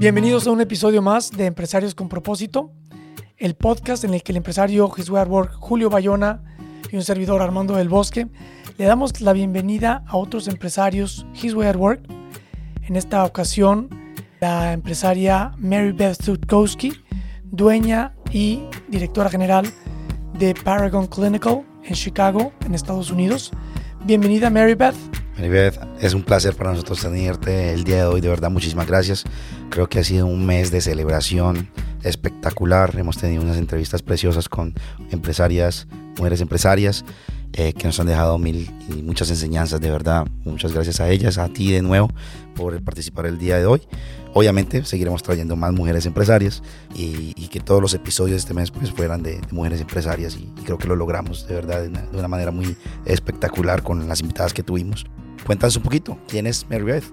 Bienvenidos a un episodio más de Empresarios con Propósito, el podcast en el que el empresario His Work Julio Bayona y un servidor Armando del Bosque le damos la bienvenida a otros empresarios His Work. En esta ocasión, la empresaria Mary Beth Sutkowski, dueña y directora general de Paragon Clinical en Chicago, en Estados Unidos. Bienvenida Mary Beth. Maribeth, es un placer para nosotros tenerte el día de hoy, de verdad muchísimas gracias. Creo que ha sido un mes de celebración espectacular, hemos tenido unas entrevistas preciosas con empresarias, mujeres empresarias, eh, que nos han dejado mil y muchas enseñanzas, de verdad, muchas gracias a ellas, a ti de nuevo por participar el día de hoy. Obviamente seguiremos trayendo más mujeres empresarias y, que todos los episodios de este mes pues, fueran de, mujeres empresarias y, creo que lo logramos de verdad una, de una manera muy espectacular con las invitadas que tuvimos. Cuéntanos un poquito, ¿quién es Mary Beth?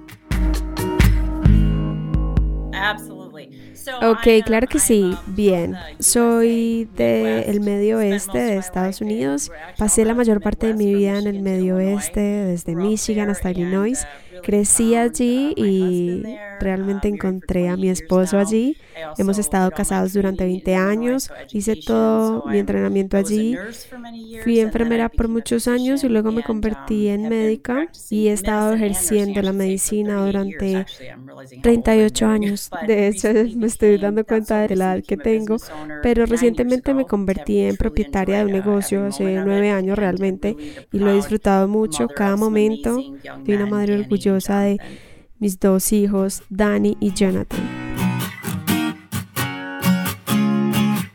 Ok, claro que sí. Bien, soy del medio oeste de Estados Unidos. Pasé la mayor parte de mi vida en el medio oeste, desde Michigan hasta Illinois. Crecí allí y realmente encontré a mi esposo allí. Hemos estado casados durante 20 años. Hice todo mi entrenamiento allí. Fui enfermera por muchos años y luego me convertí en médica y he estado ejerciendo la medicina durante 38 años. De hecho, me estoy dando cuenta de la edad que tengo, pero recientemente me convertí en propietaria de un negocio hace nueve años realmente y lo he disfrutado mucho cada momento. Soy una madre orgullosa de mis dos hijos, Danny y Jonathan.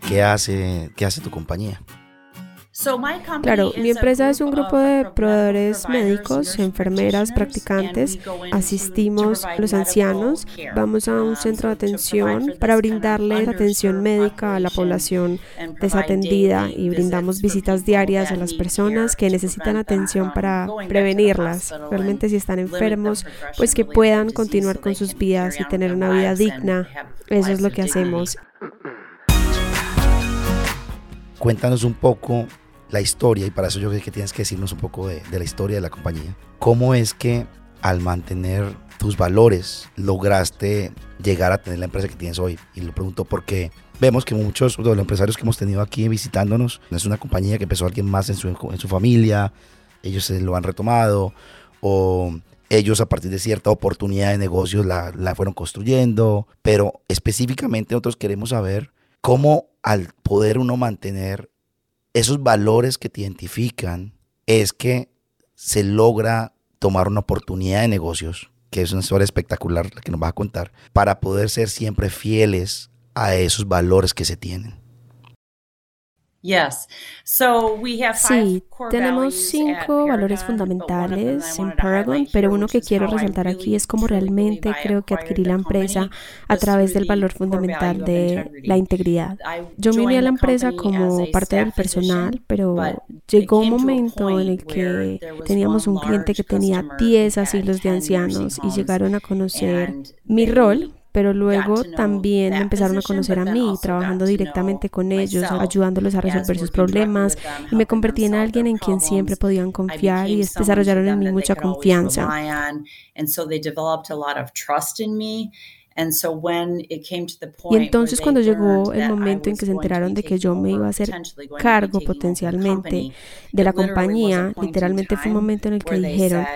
¿Qué hace, qué hace tu compañía? Claro, mi empresa es un grupo de proveedores médicos, enfermeras, practicantes. Asistimos a los ancianos, vamos a un centro de atención para brindarles atención médica a la población desatendida y brindamos visitas diarias a las personas que necesitan atención para prevenirlas. Realmente si están enfermos, pues que puedan continuar con sus vidas y tener una vida digna. Eso es lo que hacemos. Cuéntanos un poco la historia, y para eso yo creo que tienes que decirnos un poco de, la historia de la compañía. ¿Cómo es que al mantener tus valores lograste llegar a tener la empresa que tienes hoy? Y lo pregunto porque vemos que muchos de los empresarios que hemos tenido aquí visitándonos, es una compañía que empezó alguien más en su, familia, ellos se lo han retomado, o ellos a partir de cierta oportunidad de negocios la, la fueron construyendo, pero específicamente nosotros queremos saber cómo al poder uno mantener esos valores que te identifican es que se logra tomar una oportunidad de negocios, que es una historia espectacular la que nos vas a contar, para poder ser siempre fieles a esos valores que se tienen. Sí, tenemos cinco valores fundamentales en Paragon, pero uno que quiero resaltar aquí es cómo realmente creo que adquirí la empresa a través del valor fundamental de la integridad. Yo me uní a la empresa como parte del personal, pero llegó un momento en el que teníamos un cliente que tenía 10 asilos de ancianos y llegaron a conocer mi rol pero luego también empezaron a conocer a mí, trabajando directamente con ellos, ayudándolos a resolver sus problemas. y me convertí en alguien en quien siempre podían confiar y desarrollaron en mí mucha confianza. Y entonces cuando llegó el momento en que se enteraron de que yo me iba a hacer cargo potencialmente de la compañía, literalmente fue un momento en el que dijeron,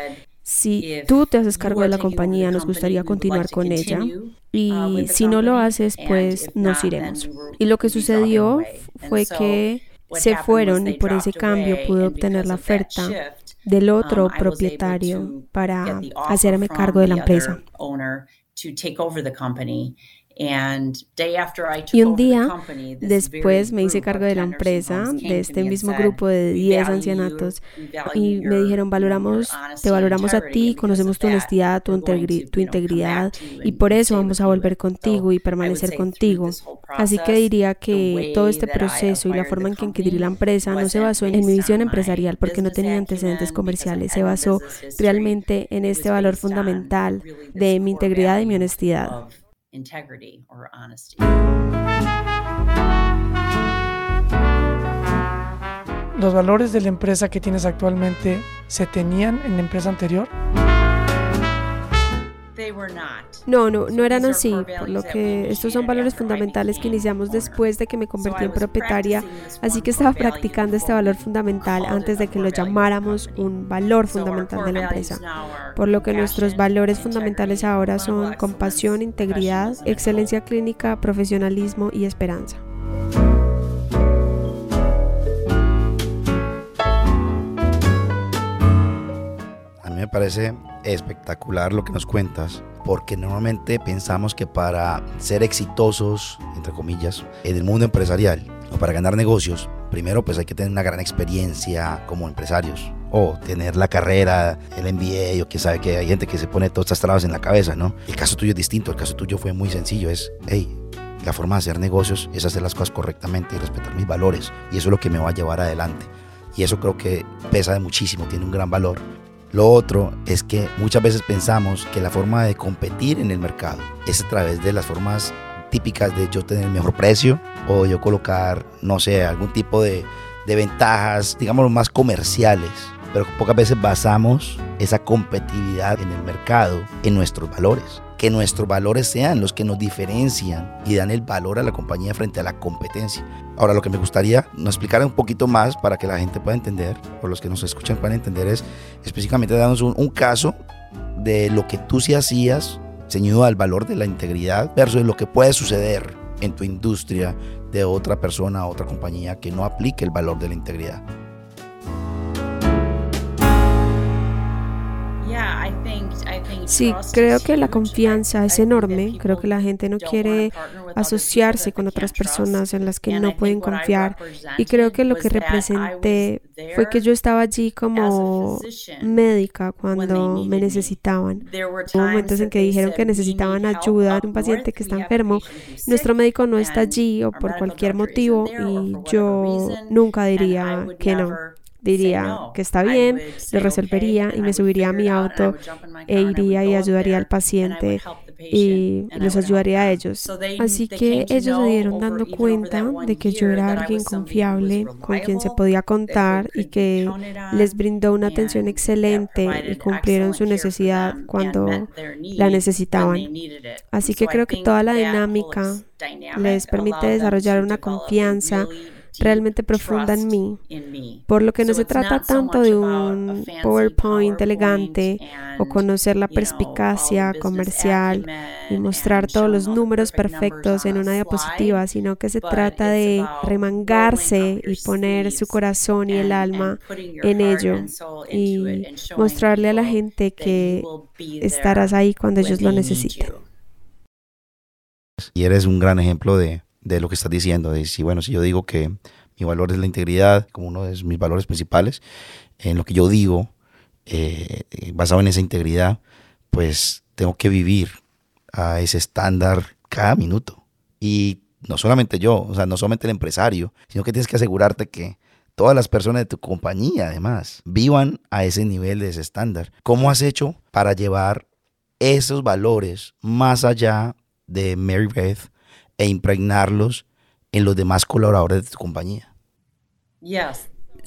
si tú te haces cargo de la compañía, nos gustaría continuar con ella. Y uh, si no lo haces, pues nos iremos. Y lo que sucedió fue que se fueron y por ese cambio pude obtener la oferta del um, otro propietario para hacerme cargo de la empresa. Y un día después me hice cargo de la empresa, de este mismo grupo de 10 ancianatos, y me dijeron, valoramos, te valoramos a ti, conocemos tu honestidad, tu, tu integridad, y por eso vamos a volver contigo y permanecer contigo. Así que diría que todo este proceso y la forma en que adquirí la empresa no se basó en mi visión empresarial porque no tenía antecedentes comerciales, se basó realmente en este valor fundamental de mi integridad y mi honestidad integrity or honesty. ¿Los valores de la empresa que tienes actualmente se tenían en la empresa anterior? No, no, no eran así, por lo que estos son valores fundamentales que iniciamos después de que me convertí en propietaria, así que estaba practicando este valor fundamental antes de que lo llamáramos un valor fundamental de la empresa, por lo que nuestros valores fundamentales ahora son compasión, integridad, excelencia clínica, profesionalismo y esperanza. A mí me parece espectacular lo que nos cuentas, porque normalmente pensamos que para ser exitosos, entre comillas, en el mundo empresarial o para ganar negocios, primero pues hay que tener una gran experiencia como empresarios o tener la carrera, el MBA o que sabe que hay gente que se pone todas estas trabas en la cabeza, ¿no? El caso tuyo es distinto, el caso tuyo fue muy sencillo, es, hey, la forma de hacer negocios es hacer las cosas correctamente y respetar mis valores y eso es lo que me va a llevar adelante. Y eso creo que pesa de muchísimo, tiene un gran valor lo otro es que muchas veces pensamos que la forma de competir en el mercado es a través de las formas típicas de yo tener el mejor precio o yo colocar, no sé, algún tipo de, de ventajas, digamos, más comerciales. Pero pocas veces basamos esa competitividad en el mercado en nuestros valores que nuestros valores sean los que nos diferencian y dan el valor a la compañía frente a la competencia. Ahora, lo que me gustaría nos explicar un poquito más para que la gente pueda entender, o los que nos escuchan puedan entender, es específicamente darnos un, caso de lo que tú sí hacías ceñido al valor de la integridad versus lo que puede suceder en tu industria de otra persona, otra compañía que no aplique el valor de la integridad. Sí, creo que la confianza es enorme. Creo que la gente no quiere asociarse con otras personas en las que no pueden confiar. Y creo que lo que representé fue que yo estaba allí como médica cuando me necesitaban. Hubo momentos en que dijeron que necesitaban ayuda de un paciente que está enfermo. Nuestro médico no está allí o por cualquier motivo y yo nunca diría que no diría que está bien, lo resolvería y me subiría a mi auto e iría y ayudaría al paciente y los ayudaría a ellos. Así que ellos se dieron dando cuenta de que yo era alguien confiable, con quien se podía contar y que les brindó una atención excelente y cumplieron su necesidad cuando la necesitaban. Así que creo que toda la dinámica les permite desarrollar una confianza realmente profunda en mí, por lo que no se trata tanto de un PowerPoint elegante o conocer la perspicacia comercial y mostrar todos los números perfectos en una diapositiva, sino que se trata de remangarse y poner su corazón y el alma en ello y mostrarle a la gente que estarás ahí cuando ellos lo necesiten. Y eres un gran ejemplo de, de lo que estás diciendo. De si, bueno, si yo digo que mi valor es la integridad como uno de mis valores principales, en lo que yo digo, eh, basado en esa integridad, pues tengo que vivir a ese estándar cada minuto. Y no solamente yo, o sea, no solamente el empresario, sino que tienes que asegurarte que todas las personas de tu compañía, además, vivan a ese nivel de ese estándar. ¿Cómo has hecho para llevar esos valores más allá de Mary Beth e impregnarlos en los demás colaboradores de tu compañía.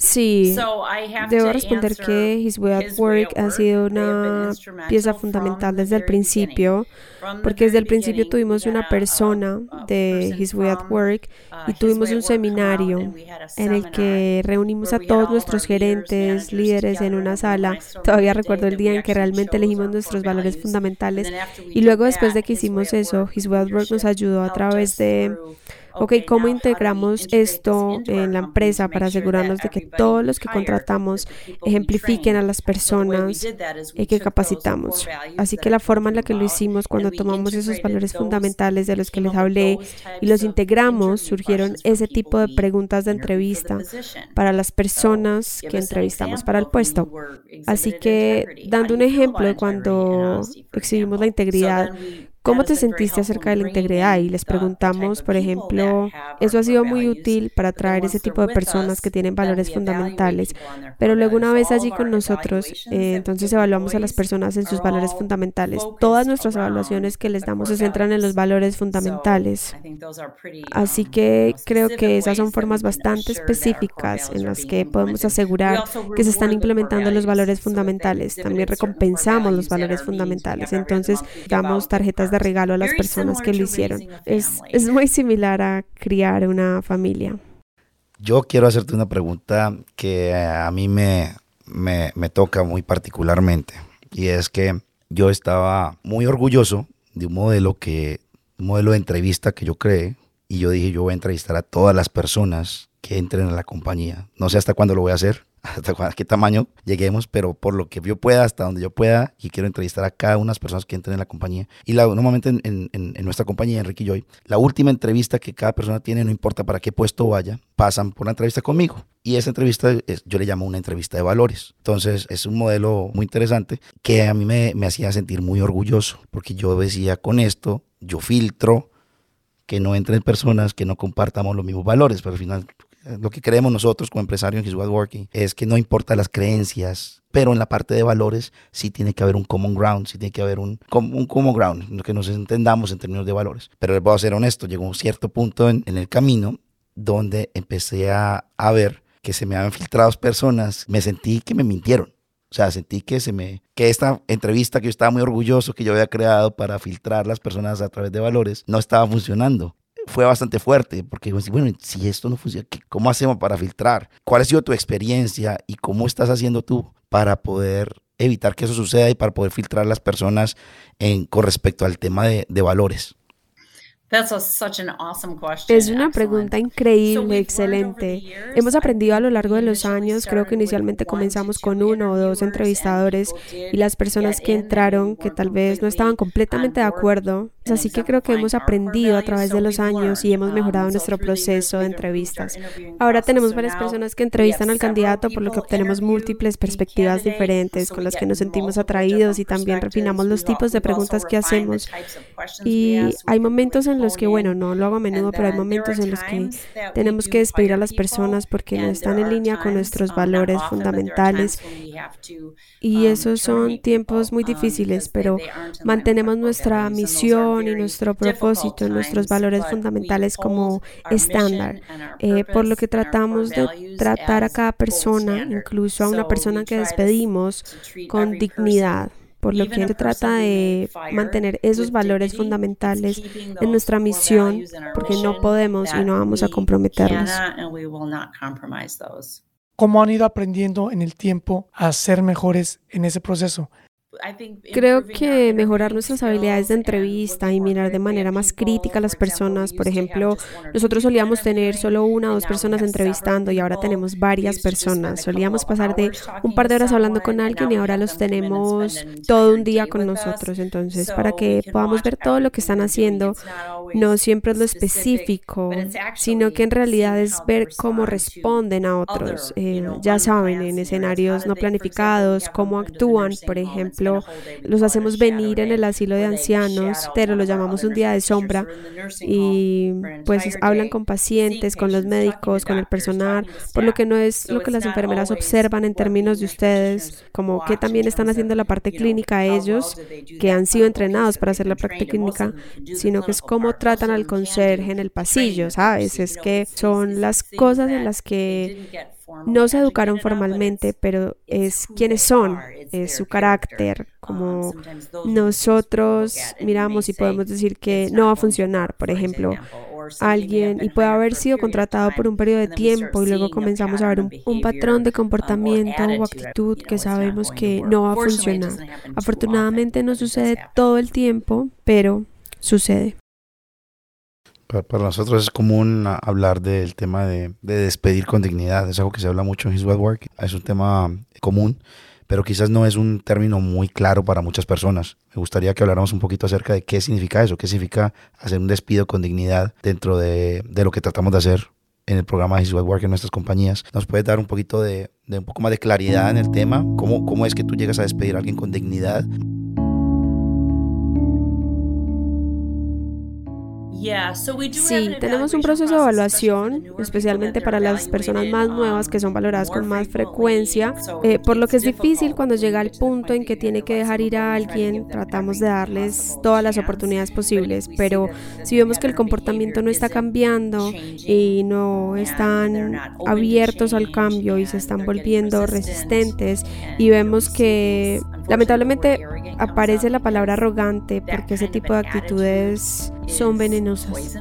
Sí, debo responder que His Way at Work ha sido una pieza fundamental desde el principio, porque desde el principio tuvimos una persona de His Way at Work y tuvimos un seminario en el que reunimos a todos nuestros gerentes, líderes en una sala. Todavía recuerdo el día en que realmente elegimos nuestros valores fundamentales y luego después de que hicimos eso, His Way at Work nos ayudó a través de ok, ¿cómo integramos esto en la empresa para asegurarnos de que todos los que contratamos ejemplifiquen a las personas que capacitamos? Así que la forma en la que lo hicimos cuando tomamos esos valores fundamentales de los que les hablé y los integramos, surgieron ese tipo de preguntas de entrevista para las personas que entrevistamos para el puesto. Así que, dando un ejemplo de cuando exhibimos la integridad, ¿Cómo te sentiste acerca de la integridad? Y les preguntamos, por ejemplo, eso ha sido muy útil para atraer ese tipo de personas que tienen valores fundamentales, pero luego una vez allí con nosotros, eh, entonces evaluamos a las personas en sus valores fundamentales. Todas nuestras evaluaciones que les damos se centran en los valores fundamentales. Así que creo que esas son formas bastante específicas en las que podemos asegurar que se están implementando los valores fundamentales. También recompensamos los valores fundamentales. Entonces, damos tarjetas de regalo a las personas que lo hicieron. Es, es muy similar a criar una familia. Yo quiero hacerte una pregunta que a mí me, me, me toca muy particularmente y es que yo estaba muy orgulloso de un modelo que un modelo de entrevista que yo creé y yo dije yo voy a entrevistar a todas las personas que entren a la compañía. No sé hasta cuándo lo voy a hacer, hasta qué tamaño lleguemos, pero por lo que yo pueda, hasta donde yo pueda, y quiero entrevistar a cada una de las personas que entren en la compañía. Y la, normalmente en, en, nuestra compañía, Enrique y Joy, la última entrevista que cada persona tiene, no importa para qué puesto vaya, pasan por una entrevista conmigo. Y esa entrevista yo le llamo una entrevista de valores. Entonces es un modelo muy interesante que a mí me, me hacía sentir muy orgulloso, porque yo decía, con esto yo filtro que no entren personas que no compartamos los mismos valores, pero al final lo que creemos nosotros como empresarios en His Working es que no importa las creencias, pero en la parte de valores sí tiene que haber un common ground, sí tiene que haber un, un common ground, que nos entendamos en términos de valores. Pero les voy a ser honesto, llegó un cierto punto en, el camino donde empecé a, a ver que se me habían filtrado personas, me sentí que me mintieron. O sea, sentí que se me que esta entrevista que yo estaba muy orgulloso que yo había creado para filtrar las personas a través de valores no estaba funcionando fue bastante fuerte, porque bueno, si esto no funciona, ¿cómo hacemos para filtrar? ¿Cuál ha sido tu experiencia y cómo estás haciendo tú para poder evitar que eso suceda y para poder filtrar las personas con respecto al tema de valores? Es una pregunta increíble, excelente. Hemos aprendido a lo largo de los años, creo que inicialmente comenzamos con uno o dos entrevistadores y las personas que entraron que tal vez no estaban completamente de acuerdo. Así que creo que hemos aprendido a través de los años y hemos um, mejorado nuestro proceso de entrevistas. Ahora tenemos varias personas que entrevistan al candidato, por lo que obtenemos múltiples perspectivas diferentes con las que nos sentimos atraídos y también refinamos los tipos de preguntas que hacemos. Y hay momentos en los que, bueno, no lo hago a menudo, pero hay momentos en los que tenemos que despedir a las personas porque no están en línea con nuestros valores fundamentales. Y esos son tiempos muy difíciles, pero mantenemos nuestra misión y nuestro propósito, nuestros valores fundamentales como estándar, eh, por lo que tratamos de tratar a cada persona, incluso a una persona que despedimos, con dignidad por lo que se trata de mantener esos valores fundamentales en nuestra misión, porque no podemos y no vamos a comprometerlos. ¿Cómo han ido aprendiendo en el tiempo a ser mejores en ese proceso? Creo que mejorar nuestras habilidades de entrevista y mirar de manera más crítica a las personas, por ejemplo, nosotros solíamos tener solo una o dos personas entrevistando y ahora tenemos varias personas. Solíamos pasar de un par de horas hablando con alguien y ahora los tenemos todo un día con nosotros. Entonces, para que podamos ver todo lo que están haciendo, no siempre es lo específico, sino que en realidad es ver cómo responden a otros. Eh, ya saben, en escenarios no planificados, cómo actúan, por ejemplo, los hacemos venir en el asilo de ancianos, pero lo llamamos un día de sombra y pues hablan con pacientes, con los médicos, con el personal, por lo que no es lo que las enfermeras observan en términos de ustedes, como que también están haciendo la parte clínica ellos, que han sido entrenados para hacer la práctica clínica, sino que es cómo tratan al conserje en el pasillo, ¿sabes? Es que son las cosas en las que no se educaron formalmente, pero es quienes son, es su carácter, como nosotros miramos y podemos decir que no va a funcionar, por ejemplo, alguien y puede haber sido contratado por un periodo de tiempo y luego comenzamos a ver un, un, patrón de comportamiento o actitud que sabemos que no va a funcionar. Afortunadamente no sucede todo el tiempo, pero sucede. Para nosotros es común hablar del tema de, despedir con dignidad. Es algo que se habla mucho en His Web Work. Es un tema común, pero quizás no es un término muy claro para muchas personas. Me gustaría que habláramos un poquito acerca de qué significa eso, qué significa hacer un despido con dignidad dentro de, lo que tratamos de hacer en el programa His Web Work en nuestras compañías. ¿Nos puedes dar un poquito de, un poco más de claridad en el tema? ¿Cómo, ¿Cómo es que tú llegas a despedir a alguien con dignidad? Sí, tenemos un proceso de evaluación, especialmente para las personas más nuevas que son valoradas con más frecuencia, eh, por lo que es difícil cuando llega el punto en que tiene que dejar ir a alguien, tratamos de darles todas las oportunidades posibles, pero si vemos que el comportamiento no está cambiando y no están abiertos al cambio y se están volviendo resistentes y vemos que lamentablemente aparece la palabra arrogante porque ese tipo de actitudes son venenosas.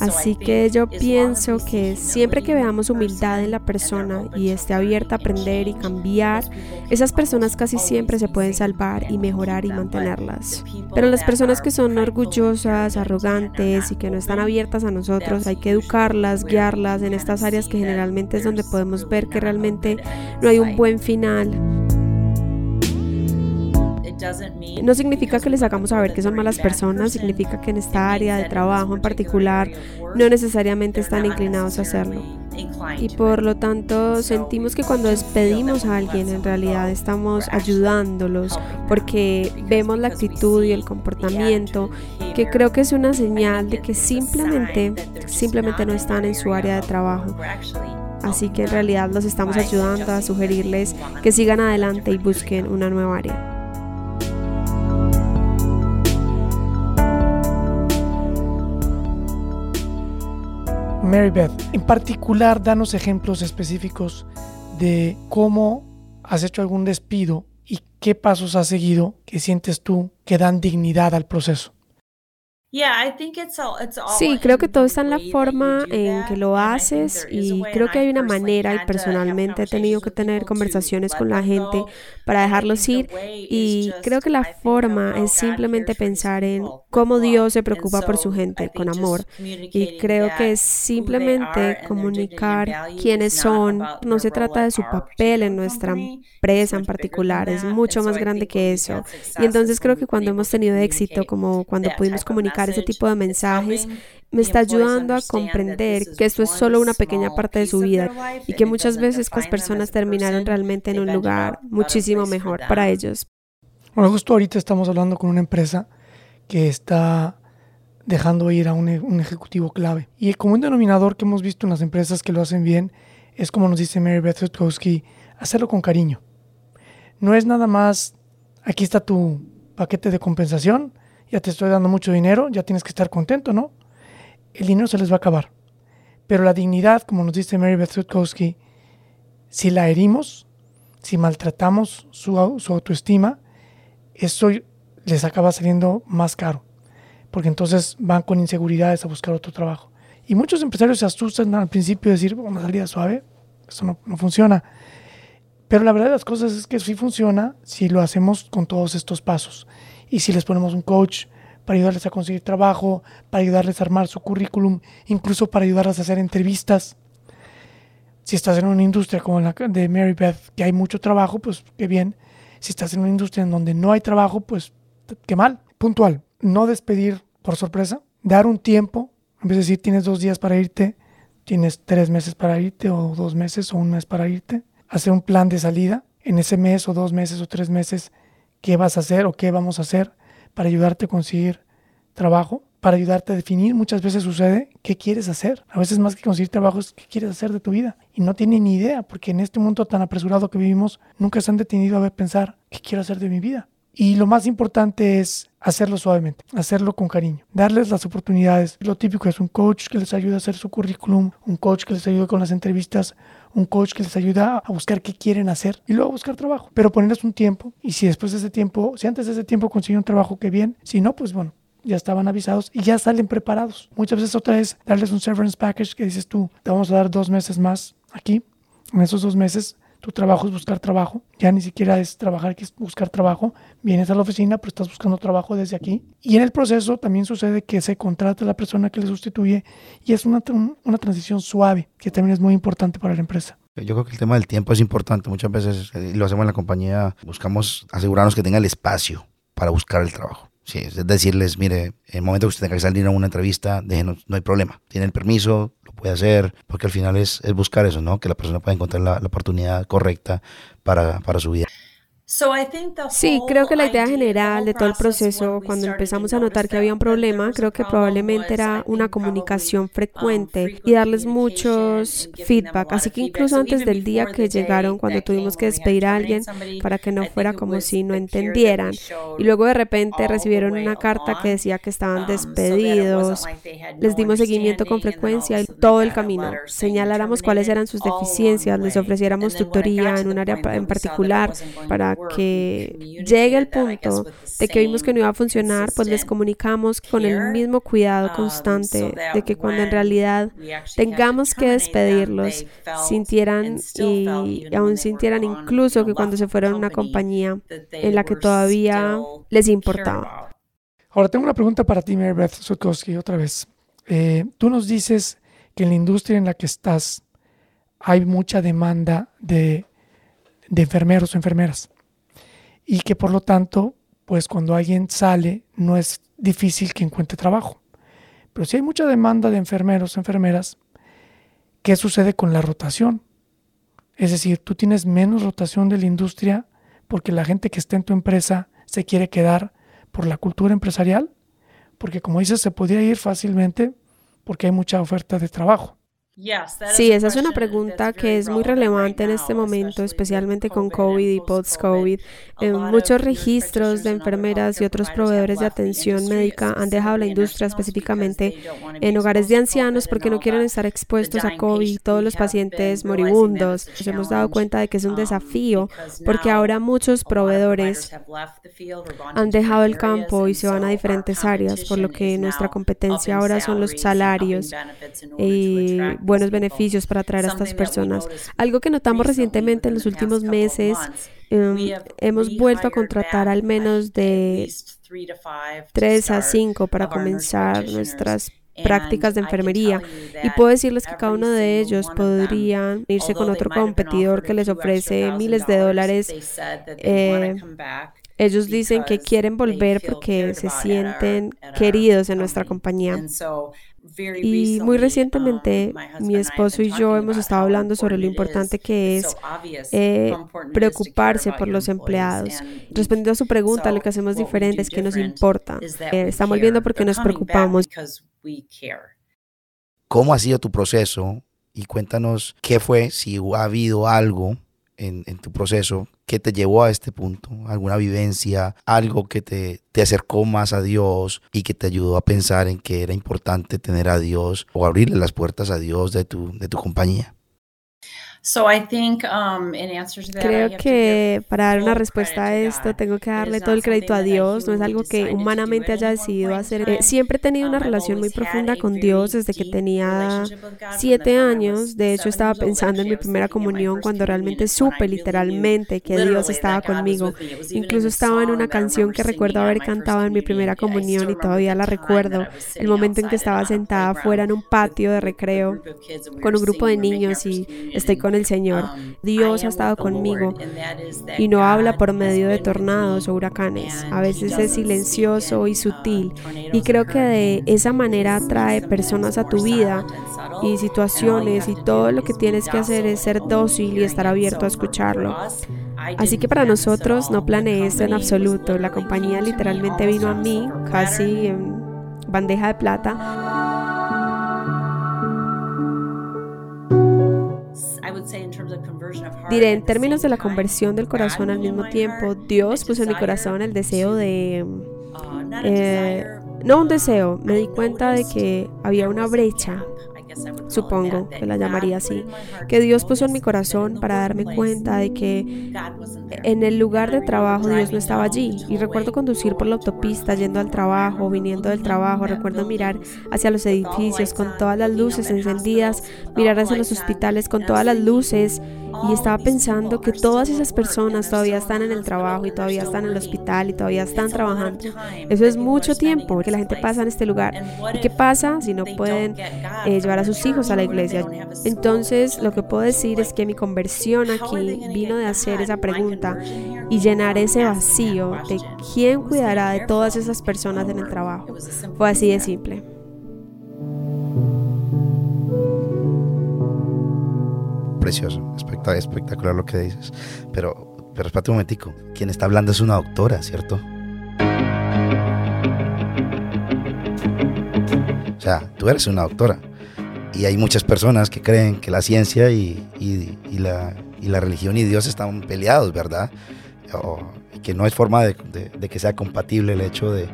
Así que yo pienso que siempre que veamos humildad en la persona y esté abierta a aprender y cambiar, esas personas casi siempre se pueden salvar y mejorar y mantenerlas. Pero las personas que son orgullosas, arrogantes y que no están abiertas a nosotros, hay que educarlas, guiarlas en estas áreas que generalmente es donde podemos ver que realmente no hay un buen final. No significa que les hagamos saber que son malas personas, significa que en esta área de trabajo en particular no necesariamente están inclinados a hacerlo. Y por lo tanto sentimos que cuando despedimos a alguien en realidad estamos ayudándolos porque vemos la actitud y el comportamiento que creo que es una señal de que simplemente, simplemente no están en su área de trabajo. Así que en realidad los estamos ayudando a sugerirles que sigan adelante y busquen una nueva área. Mary Beth, en particular, danos ejemplos específicos de cómo has hecho algún despido y qué pasos has seguido que sientes tú que dan dignidad al proceso. Sí, creo que todo está en la forma en que lo haces y creo que hay una manera y personalmente he tenido que tener conversaciones con la gente para dejarlos ir y creo que la forma es simplemente pensar en cómo Dios se preocupa por su gente con amor. y creo que es simplemente comunicar quiénes son, no se trata de su papel en nuestra empresa en particular, es mucho más grande que eso. y entonces creo que cuando hemos tenido éxito como cuando pudimos comunicar ese tipo de mensajes me está ayudando a comprender que esto es solo una pequeña parte de su vida y que muchas veces las personas terminaron realmente en un lugar muchísimo mejor para ellos. Bueno, justo ahorita estamos hablando con una empresa que está dejando ir a un, un ejecutivo clave. Y como un denominador que hemos visto en las empresas que lo hacen bien, es como nos dice Mary Beth Rutkowski, hacerlo con cariño. No es nada más, aquí está tu paquete de compensación, ya te estoy dando mucho dinero, ya tienes que estar contento, ¿no? El dinero se les va a acabar. Pero la dignidad, como nos dice Mary Beth Rutkowski, si la herimos, si maltratamos su, autoestima, eso les acaba saliendo más caro. Porque entonces van con inseguridades a buscar otro trabajo. Y muchos empresarios se asustan al principio de decir, una salida suave, eso no, no funciona. Pero la verdad de las cosas es que sí funciona si lo hacemos con todos estos pasos y si les ponemos un coach para ayudarles a conseguir trabajo, para ayudarles a armar su currículum, incluso para ayudarles a hacer entrevistas. Si estás en una industria como la de Mary Beth, que hay mucho trabajo, pues qué bien. Si estás en una industria en donde no hay trabajo, pues qué mal. Puntual, no despedir por sorpresa, dar un tiempo, en vez de decir tienes dos días para irte, tienes tres meses para irte o dos meses o un mes para irte, hacer un plan de salida en ese mes o dos meses o tres meses qué vas a hacer o qué vamos a hacer para ayudarte a conseguir trabajo, para ayudarte a definir. Muchas veces sucede qué quieres hacer. A veces más que conseguir trabajo es qué quieres hacer de tu vida. Y no tienen ni idea, porque en este mundo tan apresurado que vivimos, nunca se han detenido a ver pensar qué quiero hacer de mi vida. Y lo más importante es hacerlo suavemente, hacerlo con cariño, darles las oportunidades. Lo típico es un coach que les ayuda a hacer su currículum, un coach que les ayuda con las entrevistas, un coach que les ayuda a buscar qué quieren hacer y luego buscar trabajo. Pero ponerles un tiempo y si después de ese tiempo, si antes de ese tiempo consiguieron trabajo, qué bien. Si no, pues bueno, ya estaban avisados y ya salen preparados. Muchas veces otra vez darles un severance package que dices tú, te vamos a dar dos meses más aquí. En esos dos meses tu trabajo es buscar trabajo, ya ni siquiera es trabajar, que es buscar trabajo, vienes a la oficina, pero estás buscando trabajo desde aquí. Y en el proceso también sucede que se contrata a la persona que le sustituye y es una, una transición suave, que también es muy importante para la empresa. Yo creo que el tema del tiempo es importante. Muchas veces eh, lo hacemos en la compañía, buscamos asegurarnos que tenga el espacio para buscar el trabajo. Sí, es decirles, mire, en el momento que usted tenga que salir a una entrevista, déjenos, no hay problema. Tiene el permiso, puede hacer, porque al final es, es buscar eso, ¿no? Que la persona pueda encontrar la, la oportunidad correcta para, para su vida. Sí, creo que la idea general de todo el proceso, cuando empezamos a notar que había un problema, creo que probablemente era una comunicación um, frecuente y darles muchos feedback. Así que incluso antes del día que llegaron, cuando tuvimos que despedir a alguien para que no fuera como si no entendieran, y luego de repente recibieron una carta que decía que estaban um, despedidos, les dimos seguimiento con frecuencia y todo el camino. Señaláramos cuáles eran sus deficiencias, les ofreciéramos tutoría en un área en particular para que llegue el punto de que vimos que no iba a funcionar, pues les comunicamos con el mismo cuidado um, constante de que cuando en realidad tengamos que despedirlos, sintieran y aún sintieran incluso que cuando se fueron a una compañía en la que todavía les importaba. Ahora tengo una pregunta para ti, Mary Beth Sotowski, otra vez. Eh, tú nos dices que en la industria en la que estás hay mucha demanda de, de enfermeros o enfermeras y que por lo tanto, pues cuando alguien sale no es difícil que encuentre trabajo. Pero si hay mucha demanda de enfermeros, enfermeras, ¿qué sucede con la rotación? Es decir, tú tienes menos rotación de la industria porque la gente que está en tu empresa se quiere quedar por la cultura empresarial, porque como dices, se podría ir fácilmente porque hay mucha oferta de trabajo. Sí, esa es una pregunta que es muy relevante en este momento, especialmente con COVID y post-COVID. muchos registros de enfermeras y otros proveedores de atención médica han dejado la industria específicamente en hogares de ancianos porque no quieren estar expuestos a COVID, todos los pacientes moribundos. Nos hemos dado cuenta de que es un um, desafío porque ahora muchos proveedores han dejado el campo y se van a diferentes áreas, por lo que nuestra competencia ahora son los salarios y buenos beneficios para atraer a estas personas. Algo que notamos recientemente en los últimos meses, em, hemos vuelto a contratar al menos de 3 a 5 para comenzar nuestras prácticas de enfermería y puedo decirles que cada uno de ellos podrían irse con otro competidor que les ofrece miles de dólares. Eh, ellos dicen que quieren volver porque se sienten queridos en nuestra compañía. Y muy recientemente um, mi esposo y yo hemos estado hablando sobre lo importante que es eh, preocuparse por los empleados. Respondiendo a su pregunta, lo que hacemos diferente es que nos importa. Eh, estamos viendo porque nos preocupamos. ¿Cómo ha sido tu proceso? Y cuéntanos qué fue, si ha habido algo en, tu proceso ¿Qué te llevó a este punto? ¿Alguna vivencia? ¿Algo que te, te acercó más a Dios y que te ayudó a pensar en que era importante tener a Dios o abrirle las puertas a Dios de tu, de tu compañía? Creo que para dar una respuesta a esto tengo que darle todo el crédito a Dios. No es algo que humanamente haya decidido hacer. Eh, siempre he tenido una relación muy profunda con Dios desde que tenía siete años. De hecho, estaba pensando en mi primera comunión cuando realmente supe literalmente que Dios estaba conmigo. Incluso estaba en una canción que recuerdo haber cantado en mi primera comunión y todavía la recuerdo. El momento en que estaba sentada afuera en un patio de recreo con un grupo de niños y estoy con el Señor. Um, Dios ha estado conmigo y no habla por medio de tornados o huracanes. A veces es silencioso y sutil y creo que de esa manera trae personas a tu vida y situaciones y todo lo que tienes que hacer es ser dócil y estar abierto a escucharlo. Así que para nosotros no planeé esto en absoluto. La compañía literalmente vino a mí casi en bandeja de plata Diré, en términos de la conversión del corazón al mismo tiempo, Dios puso en mi corazón el deseo de... Eh, no un deseo, me di cuenta de que había una brecha supongo que la llamaría así, que Dios puso en mi corazón para darme cuenta de que en el lugar de trabajo Dios no estaba allí. Y recuerdo conducir por la autopista yendo al trabajo, viniendo del trabajo, recuerdo mirar hacia los edificios con todas las luces encendidas, mirar hacia los hospitales con todas las luces y estaba pensando que todas esas personas todavía están en el trabajo y todavía están en el hospital y todavía están trabajando. Eso es mucho tiempo que la gente pasa en este lugar. ¿Y qué pasa si no pueden eh, llevar a sus hijos a la iglesia? Entonces, lo que puedo decir es que mi conversión aquí vino de hacer esa pregunta y llenar ese vacío de quién cuidará de todas esas personas en el trabajo. Fue así de simple. Precioso, espectacular lo que dices. Pero, pero espérate un momentico. Quien está hablando es una doctora, ¿cierto? O sea, tú eres una doctora. Y hay muchas personas que creen que la ciencia y, y, la, y la, religión y Dios están peleados, ¿verdad? O, que no es forma de, de que sea compatible el hecho de,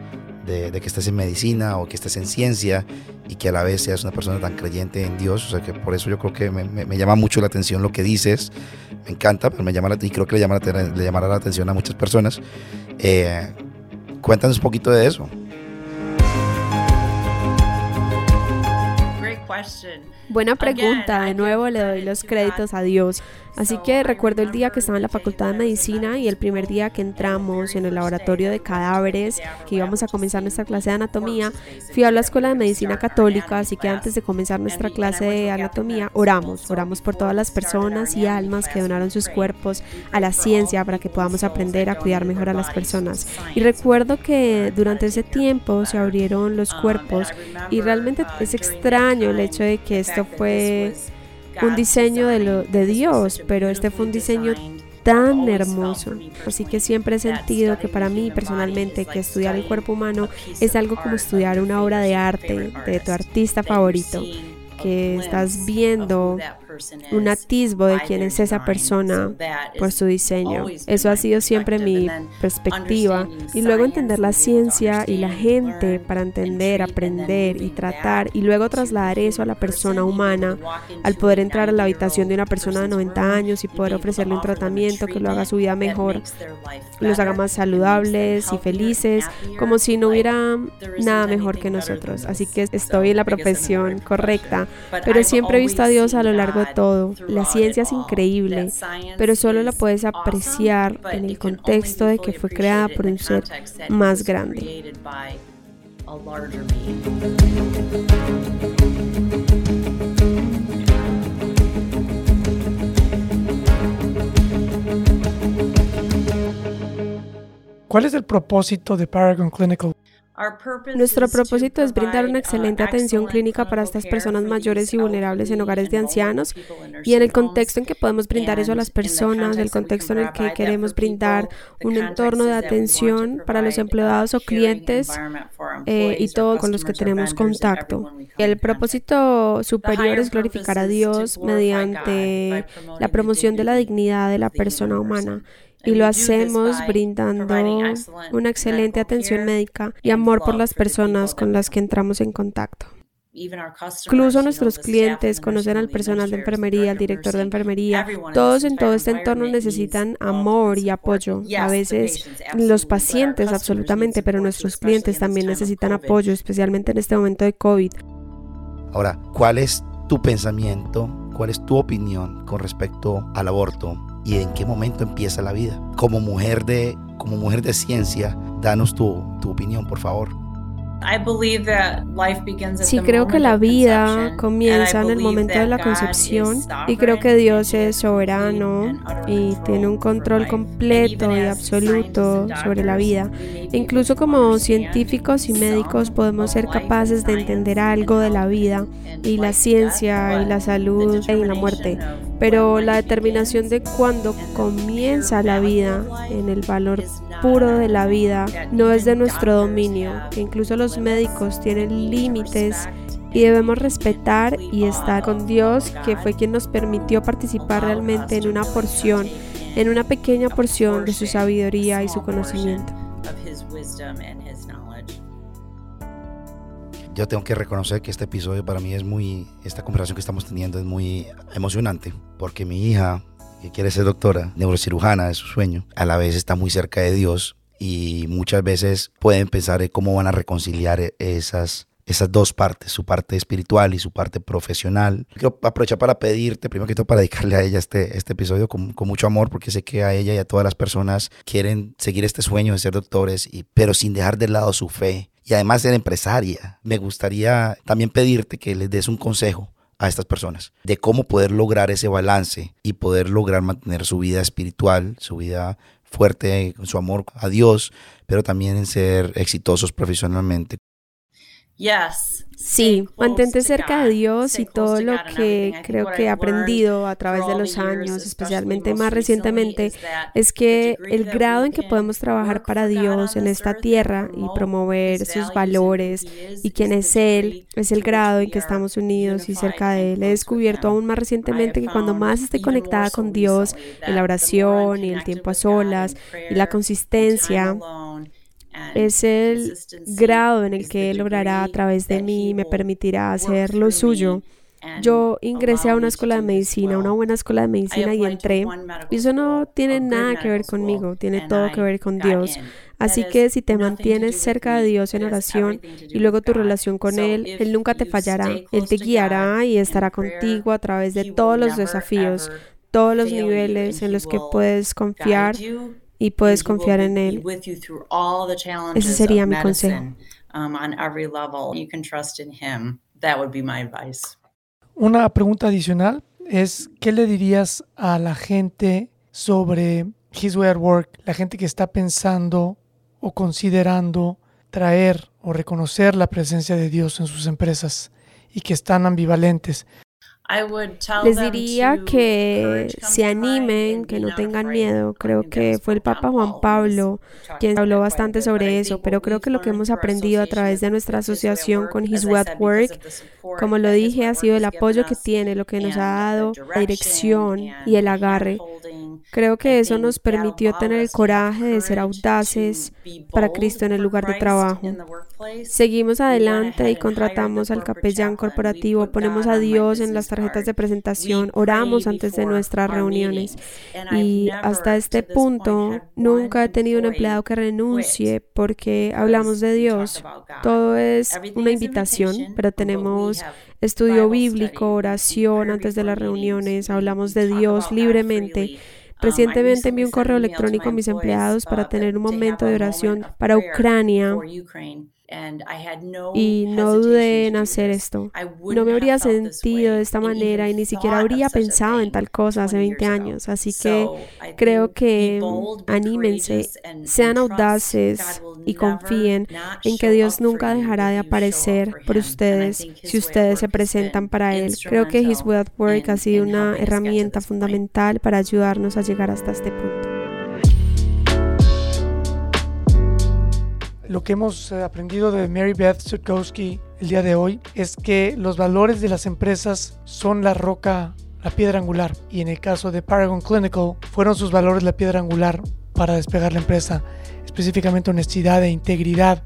de, que estés en medicina o que estés en ciencia y que a la vez seas una persona tan creyente en Dios. O sea que por eso yo creo que me, llama mucho la atención lo que dices. Me encanta, pero me llama la, y creo que le, llama le llamará la atención a muchas personas. Eh, cuéntanos un poquito de eso. Buena pregunta. De nuevo le doy los créditos a Dios. Así que recuerdo el día que estaba en la Facultad de Medicina y el primer día que entramos en el laboratorio de cadáveres, que íbamos a comenzar nuestra clase de anatomía, fui a la Escuela de Medicina Católica, así que antes de comenzar nuestra clase de anatomía, oramos, oramos por todas las personas y almas que donaron sus cuerpos a la ciencia para que podamos aprender a cuidar mejor a las personas. Y recuerdo que durante ese tiempo se abrieron los cuerpos y realmente es extraño el hecho de que esto fue un diseño de, lo, de Dios, pero este fue un diseño tan hermoso. Así que siempre he sentido que para mí personalmente que estudiar el cuerpo humano es algo como estudiar una obra de arte de tu artista favorito, que estás viendo un atisbo de quién es esa persona por su diseño. Eso ha sido siempre mi perspectiva. Y luego entender la ciencia y la gente para entender, aprender y tratar y luego trasladar eso a la persona humana, al poder entrar a la habitación de una persona de 90 años y poder ofrecerle un tratamiento que lo haga su vida mejor, los haga más saludables y felices, como si no hubiera nada mejor que nosotros. Así que estoy en la profesión correcta, pero siempre he visto a Dios a lo largo de todo. La ciencia es increíble, pero solo la puedes apreciar en el contexto de que fue creada por un ser más grande. ¿Cuál es el propósito de Paragon Clinical? Nuestro propósito es brindar una excelente atención clínica para estas personas mayores y vulnerables en hogares de ancianos y en el contexto en que podemos brindar eso a las personas, el contexto en el que queremos brindar un entorno de atención para los empleados o clientes eh, y todos con los que tenemos contacto. El propósito superior es glorificar a Dios mediante la promoción de la dignidad de la persona humana y lo hacemos brindando una excelente atención médica y amor por las personas con las que entramos en contacto. Incluso nuestros clientes conocen al personal de enfermería, al director de enfermería. Todos en todo este entorno necesitan amor y apoyo. A veces los pacientes absolutamente, pero nuestros clientes también necesitan apoyo, especialmente en este momento de COVID. Ahora, ¿cuál es tu pensamiento? ¿Cuál es tu opinión con respecto al aborto y en qué momento empieza la vida. Como mujer de, como mujer de ciencia, danos tu, tu opinión, por favor. Sí, creo que la vida comienza en el momento de la concepción y creo que Dios es soberano y tiene un control completo y absoluto sobre la vida. incluso como científicos y médicos podemos ser capaces de entender algo de la vida y la ciencia y la salud y la muerte pero la determinación de cuándo comienza la vida en el valor puro de la vida no es de nuestro dominio, incluso los médicos tienen límites y debemos respetar y estar con Dios, que fue quien nos permitió participar realmente en una porción, en una pequeña porción de su sabiduría y su conocimiento. Yo tengo que reconocer que este episodio para mí es muy, esta conversación que estamos teniendo es muy emocionante, porque mi hija, que quiere ser doctora, neurocirujana, es su sueño, a la vez está muy cerca de Dios y muchas veces pueden pensar en cómo van a reconciliar esas esas dos partes, su parte espiritual y su parte profesional. Quiero aprovechar para pedirte, primero que todo, para dedicarle a ella este, este episodio con, con, mucho amor, porque sé que a ella y a todas las personas quieren seguir este sueño de ser doctores, y, pero sin dejar de lado su fe y además ser empresaria. Me gustaría también pedirte que les des un consejo a estas personas de cómo poder lograr ese balance y poder lograr mantener su vida espiritual, su vida fuerte, su amor a Dios, pero también en ser exitosos profesionalmente. Sí, mantente cerca de Dios y todo lo que creo que he aprendido a través de los años, especialmente más recientemente, es que el grado en que podemos trabajar para Dios en esta tierra y promover sus valores y quién es Él, es el grado en que estamos unidos y cerca de Él. He descubierto aún más recientemente que cuando más esté conectada con Dios en la oración y el tiempo a solas y la consistencia, es el grado en el que Él logrará a través de mí y me permitirá hacer lo suyo. Yo ingresé a una escuela de medicina, una buena escuela de medicina y entré. Y eso no tiene nada que ver conmigo, tiene todo que ver con Dios. Así que si te mantienes cerca de Dios en oración y luego tu relación con Él, Él nunca te fallará. Él te guiará y estará contigo a través de todos los desafíos, todos los niveles en los que puedes confiar y puedes confiar en Él. Ese sería mi consejo. Una pregunta adicional es, ¿qué le dirías a la gente sobre His Way at Work, la gente que está pensando o considerando traer o reconocer la presencia de Dios en sus empresas y que están ambivalentes? Les diría que se animen, que no tengan miedo. Creo que fue el Papa Juan Pablo quien habló bastante sobre eso, pero creo que lo que hemos aprendido a través de nuestra asociación con His Way Work, como lo dije, ha sido el apoyo que tiene, lo que nos ha dado, la dirección y el agarre. Creo que eso nos permitió tener el coraje de ser audaces para Cristo en el lugar de trabajo. Seguimos adelante y contratamos al capellán corporativo, ponemos a Dios en las tarjetas de presentación, oramos antes de nuestras reuniones. y hasta este punto nunca he tenido un empleado que renuncie porque hablamos de Dios. Todo es una invitación, pero tenemos estudio bíblico, oración antes de las reuniones, hablamos de Dios libremente Recientemente envié un correo electrónico a mis empleados para tener un momento de oración para Ucrania y no dudé en hacer esto. No me habría sentido de esta manera y ni siquiera habría pensado en tal cosa hace 20 años. Así que creo que anímense, sean audaces y confíen en que Dios nunca dejará de aparecer por ustedes si ustedes se presentan para Él. Creo que His Way at Work ha sido una herramienta fundamental para ayudarnos a llegar hasta este punto. Lo que hemos eh, aprendido de Mary Beth Sutkowski el día de hoy es que los valores de las empresas son la roca, la piedra angular. Y en el caso de Paragon Clinical, fueron sus valores la piedra angular para despegar la empresa, específicamente honestidad e integridad.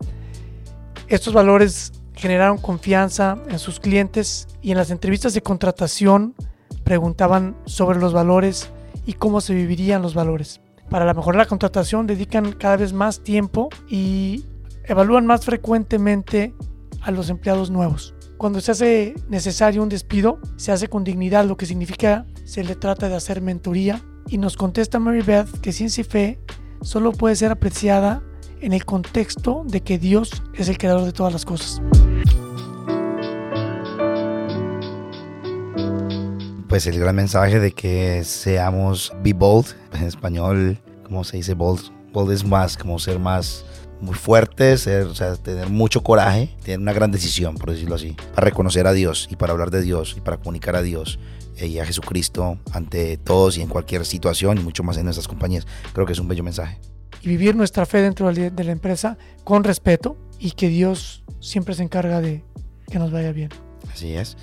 Estos valores generaron confianza en sus clientes y en las entrevistas de contratación preguntaban sobre los valores y cómo se vivirían los valores. Para la mejorar la contratación dedican cada vez más tiempo y evalúan más frecuentemente a los empleados nuevos. Cuando se hace necesario un despido, se hace con dignidad, lo que significa se le trata de hacer mentoría. Y nos contesta Mary Beth que ciencia y fe solo puede ser apreciada en el contexto de que Dios es el creador de todas las cosas. Pues el gran mensaje de que seamos be bold, en español, ¿cómo se dice bold? Bold es más, como ser más muy fuerte, ser, o sea, tener mucho coraje, tener una gran decisión, por decirlo así, para reconocer a Dios y para hablar de Dios y para comunicar a Dios y a Jesucristo ante todos y en cualquier situación y mucho más en nuestras compañías. Creo que es un bello mensaje. Y vivir nuestra fe dentro de la empresa con respeto y que Dios siempre se encarga de que nos vaya bien. Así es.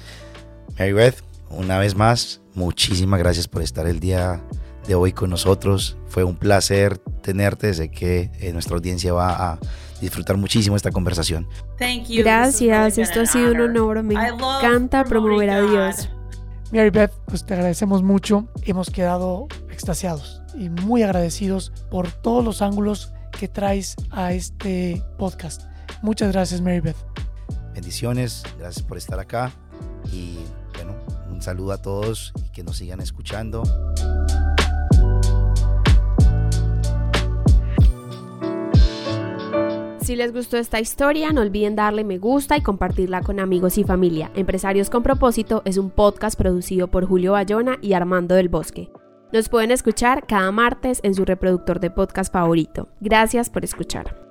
Mary Beth, una vez más, muchísimas gracias por estar el día de hoy con nosotros. Fue un placer tenerte. Sé que eh, nuestra audiencia va a disfrutar muchísimo esta conversación. Gracias, esto ha sido un honor. Me encanta promover a Dios. Mary Beth, pues te agradecemos mucho. Hemos quedado extasiados y muy agradecidos por todos los ángulos que traes a este podcast. Muchas gracias, Mary Beth. bendiciones, gracias por estar acá y un saludo a todos y que nos sigan escuchando. Si les gustó esta historia, no olviden darle me gusta y compartirla con amigos y familia. Empresarios con propósito es un podcast producido por Julio Bayona y Armando del Bosque. Nos pueden escuchar cada martes en su reproductor de podcast favorito. Gracias por escuchar.